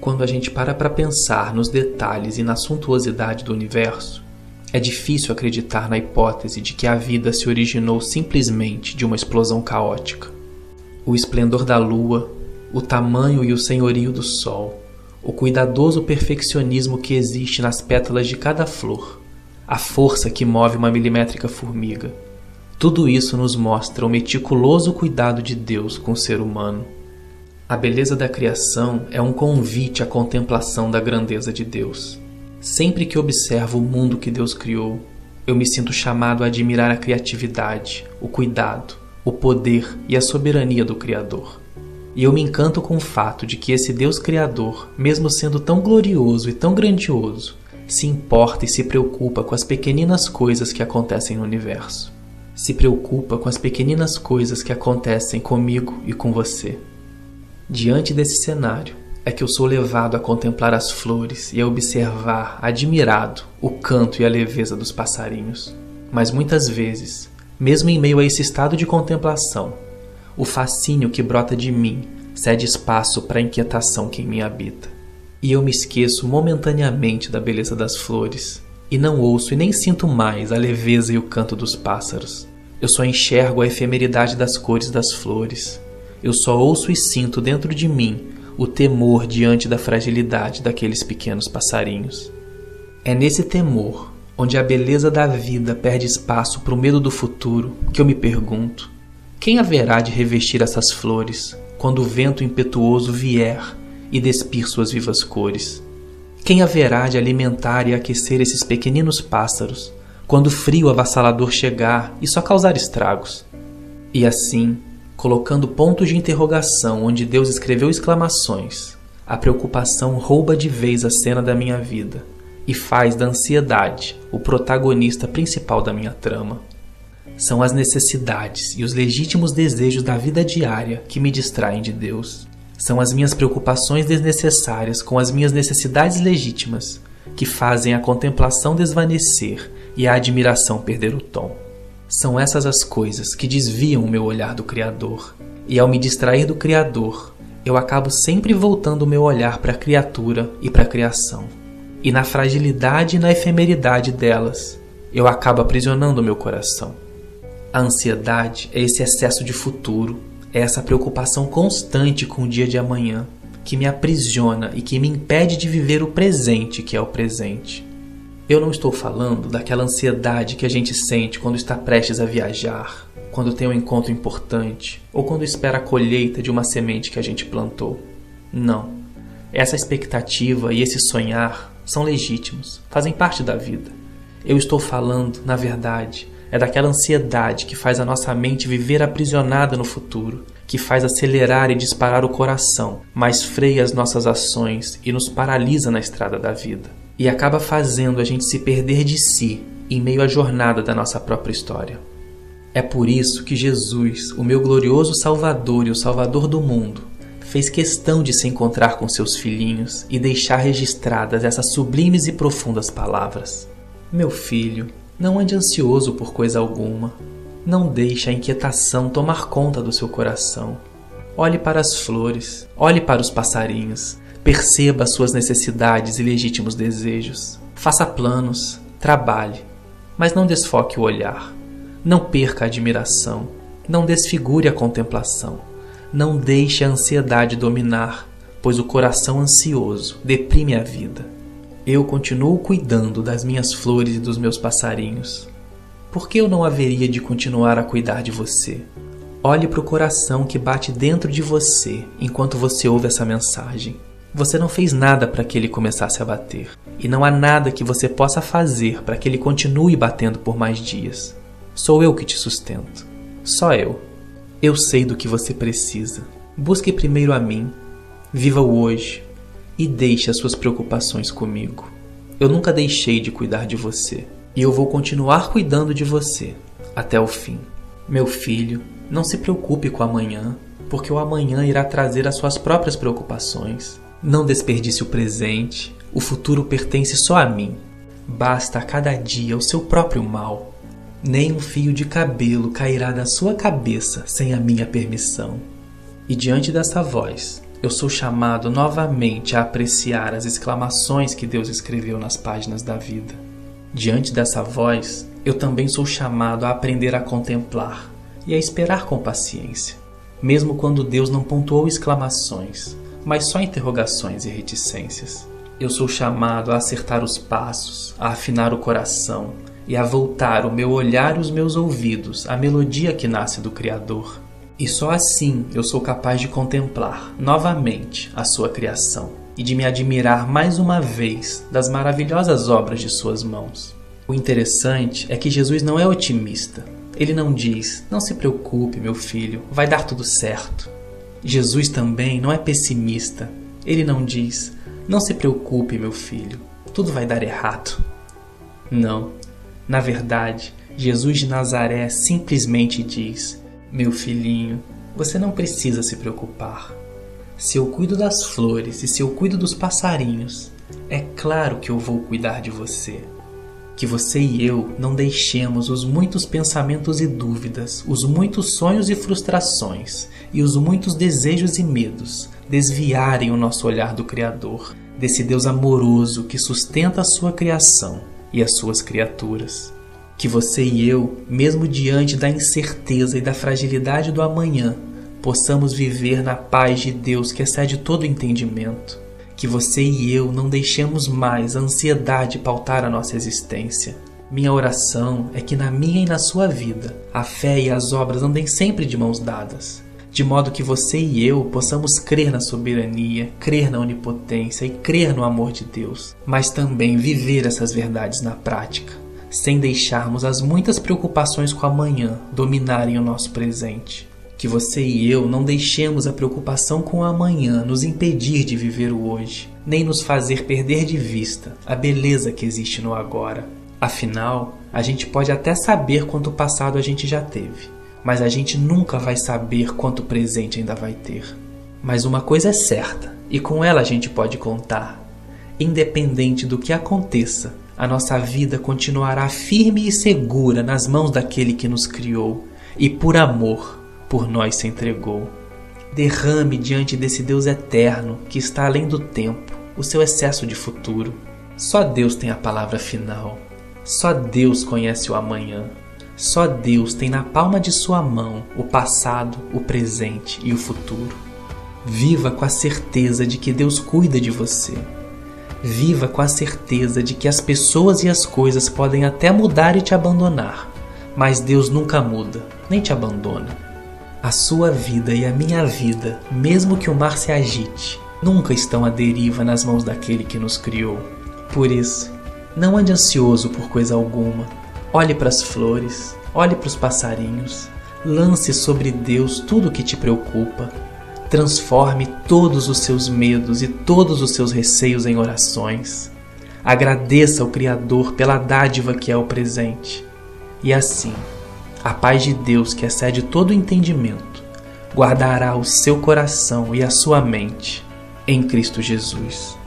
Quando a gente para para pensar nos detalhes e na suntuosidade do universo, é difícil acreditar na hipótese de que a vida se originou simplesmente de uma explosão caótica. O esplendor da lua, o tamanho e o senhorio do sol, o cuidadoso perfeccionismo que existe nas pétalas de cada flor, a força que move uma milimétrica formiga. Tudo isso nos mostra o meticuloso cuidado de Deus com o ser humano a beleza da criação é um convite à contemplação da grandeza de Deus. Sempre que observo o mundo que Deus criou, eu me sinto chamado a admirar a criatividade, o cuidado, o poder e a soberania do Criador. E eu me encanto com o fato de que esse Deus Criador, mesmo sendo tão glorioso e tão grandioso, se importa e se preocupa com as pequeninas coisas que acontecem no universo. Se preocupa com as pequeninas coisas que acontecem comigo e com você. Diante desse cenário, é que eu sou levado a contemplar as flores e a observar, admirado, o canto e a leveza dos passarinhos. Mas muitas vezes, mesmo em meio a esse estado de contemplação, o fascínio que brota de mim cede espaço para a inquietação que em mim habita. E eu me esqueço momentaneamente da beleza das flores, e não ouço e nem sinto mais a leveza e o canto dos pássaros. Eu só enxergo a efemeridade das cores das flores, eu só ouço e sinto dentro de mim o temor diante da fragilidade daqueles pequenos passarinhos. É nesse temor, onde a beleza da vida perde espaço para o medo do futuro, que eu me pergunto: quem haverá de revestir essas flores quando o vento impetuoso vier e despir suas vivas cores? Quem haverá de alimentar e aquecer esses pequeninos pássaros quando o frio avassalador chegar e só causar estragos? E assim, colocando pontos de interrogação onde Deus escreveu exclamações. A preocupação rouba de vez a cena da minha vida e faz da ansiedade o protagonista principal da minha trama. São as necessidades e os legítimos desejos da vida diária que me distraem de Deus. São as minhas preocupações desnecessárias com as minhas necessidades legítimas que fazem a contemplação desvanecer e a admiração perder o tom. São essas as coisas que desviam o meu olhar do Criador, e ao me distrair do Criador, eu acabo sempre voltando o meu olhar para a criatura e para a criação. E na fragilidade e na efemeridade delas, eu acabo aprisionando o meu coração. A ansiedade é esse excesso de futuro, é essa preocupação constante com o dia de amanhã, que me aprisiona e que me impede de viver o presente que é o presente. Eu não estou falando daquela ansiedade que a gente sente quando está prestes a viajar, quando tem um encontro importante ou quando espera a colheita de uma semente que a gente plantou. Não. Essa expectativa e esse sonhar são legítimos, fazem parte da vida. Eu estou falando, na verdade, é daquela ansiedade que faz a nossa mente viver aprisionada no futuro, que faz acelerar e disparar o coração, mas freia as nossas ações e nos paralisa na estrada da vida e acaba fazendo a gente se perder de si em meio à jornada da nossa própria história. É por isso que Jesus, o meu glorioso Salvador e o Salvador do mundo, fez questão de se encontrar com seus filhinhos e deixar registradas essas sublimes e profundas palavras. Meu filho, não ande ansioso por coisa alguma. Não deixe a inquietação tomar conta do seu coração. Olhe para as flores, olhe para os passarinhos, Perceba suas necessidades e legítimos desejos. Faça planos, trabalhe, mas não desfoque o olhar. Não perca a admiração. Não desfigure a contemplação. Não deixe a ansiedade dominar, pois o coração ansioso deprime a vida. Eu continuo cuidando das minhas flores e dos meus passarinhos. Por que eu não haveria de continuar a cuidar de você? Olhe para o coração que bate dentro de você enquanto você ouve essa mensagem. Você não fez nada para que ele começasse a bater, e não há nada que você possa fazer para que ele continue batendo por mais dias. Sou eu que te sustento. Só eu. Eu sei do que você precisa. Busque primeiro a mim. Viva o hoje e deixe as suas preocupações comigo. Eu nunca deixei de cuidar de você e eu vou continuar cuidando de você até o fim. Meu filho, não se preocupe com amanhã, porque o amanhã irá trazer as suas próprias preocupações. Não desperdice o presente, o futuro pertence só a mim. Basta a cada dia o seu próprio mal. Nem um fio de cabelo cairá da sua cabeça sem a minha permissão. E diante dessa voz, eu sou chamado novamente a apreciar as exclamações que Deus escreveu nas páginas da vida. Diante dessa voz, eu também sou chamado a aprender a contemplar e a esperar com paciência, mesmo quando Deus não pontuou exclamações, mas só interrogações e reticências. Eu sou chamado a acertar os passos, a afinar o coração e a voltar o meu olhar e os meus ouvidos à melodia que nasce do Criador e só assim eu sou capaz de contemplar novamente a sua criação e de me admirar mais uma vez das maravilhosas obras de suas mãos. O interessante é que Jesus não é otimista. Ele não diz: Não se preocupe, meu filho, vai dar tudo certo. Jesus também não é pessimista. Ele não diz: Não se preocupe, meu filho, tudo vai dar errado. Não. Na verdade, Jesus de Nazaré simplesmente diz: meu filhinho, você não precisa se preocupar. Se eu cuido das flores e se eu cuido dos passarinhos, é claro que eu vou cuidar de você. Que você e eu não deixemos os muitos pensamentos e dúvidas, os muitos sonhos e frustrações e os muitos desejos e medos desviarem o nosso olhar do Criador, desse Deus amoroso que sustenta a sua criação e as suas criaturas que você e eu, mesmo diante da incerteza e da fragilidade do amanhã, possamos viver na paz de Deus que excede todo entendimento. Que você e eu não deixemos mais a ansiedade pautar a nossa existência. Minha oração é que na minha e na sua vida a fé e as obras andem sempre de mãos dadas, de modo que você e eu possamos crer na soberania, crer na onipotência e crer no amor de Deus, mas também viver essas verdades na prática sem deixarmos as muitas preocupações com amanhã dominarem o nosso presente. Que você e eu não deixemos a preocupação com o amanhã nos impedir de viver o hoje, nem nos fazer perder de vista a beleza que existe no agora. Afinal, a gente pode até saber quanto passado a gente já teve, mas a gente nunca vai saber quanto presente ainda vai ter. Mas uma coisa é certa, e com ela a gente pode contar: independente do que aconteça, a nossa vida continuará firme e segura nas mãos daquele que nos criou e por amor por nós se entregou. Derrame diante desse Deus eterno que está além do tempo o seu excesso de futuro. Só Deus tem a palavra final. Só Deus conhece o amanhã. Só Deus tem na palma de sua mão o passado, o presente e o futuro. Viva com a certeza de que Deus cuida de você Viva com a certeza de que as pessoas e as coisas podem até mudar e te abandonar, mas Deus nunca muda, nem te abandona. A sua vida e a minha vida, mesmo que o mar se agite, nunca estão à deriva nas mãos daquele que nos criou. Por isso, não ande ansioso por coisa alguma. Olhe para as flores, olhe para os passarinhos, lance sobre Deus tudo o que te preocupa Transforme todos os seus medos e todos os seus receios em orações. Agradeça ao Criador pela dádiva que é o presente. E assim, a paz de Deus, que excede todo entendimento, guardará o seu coração e a sua mente em Cristo Jesus.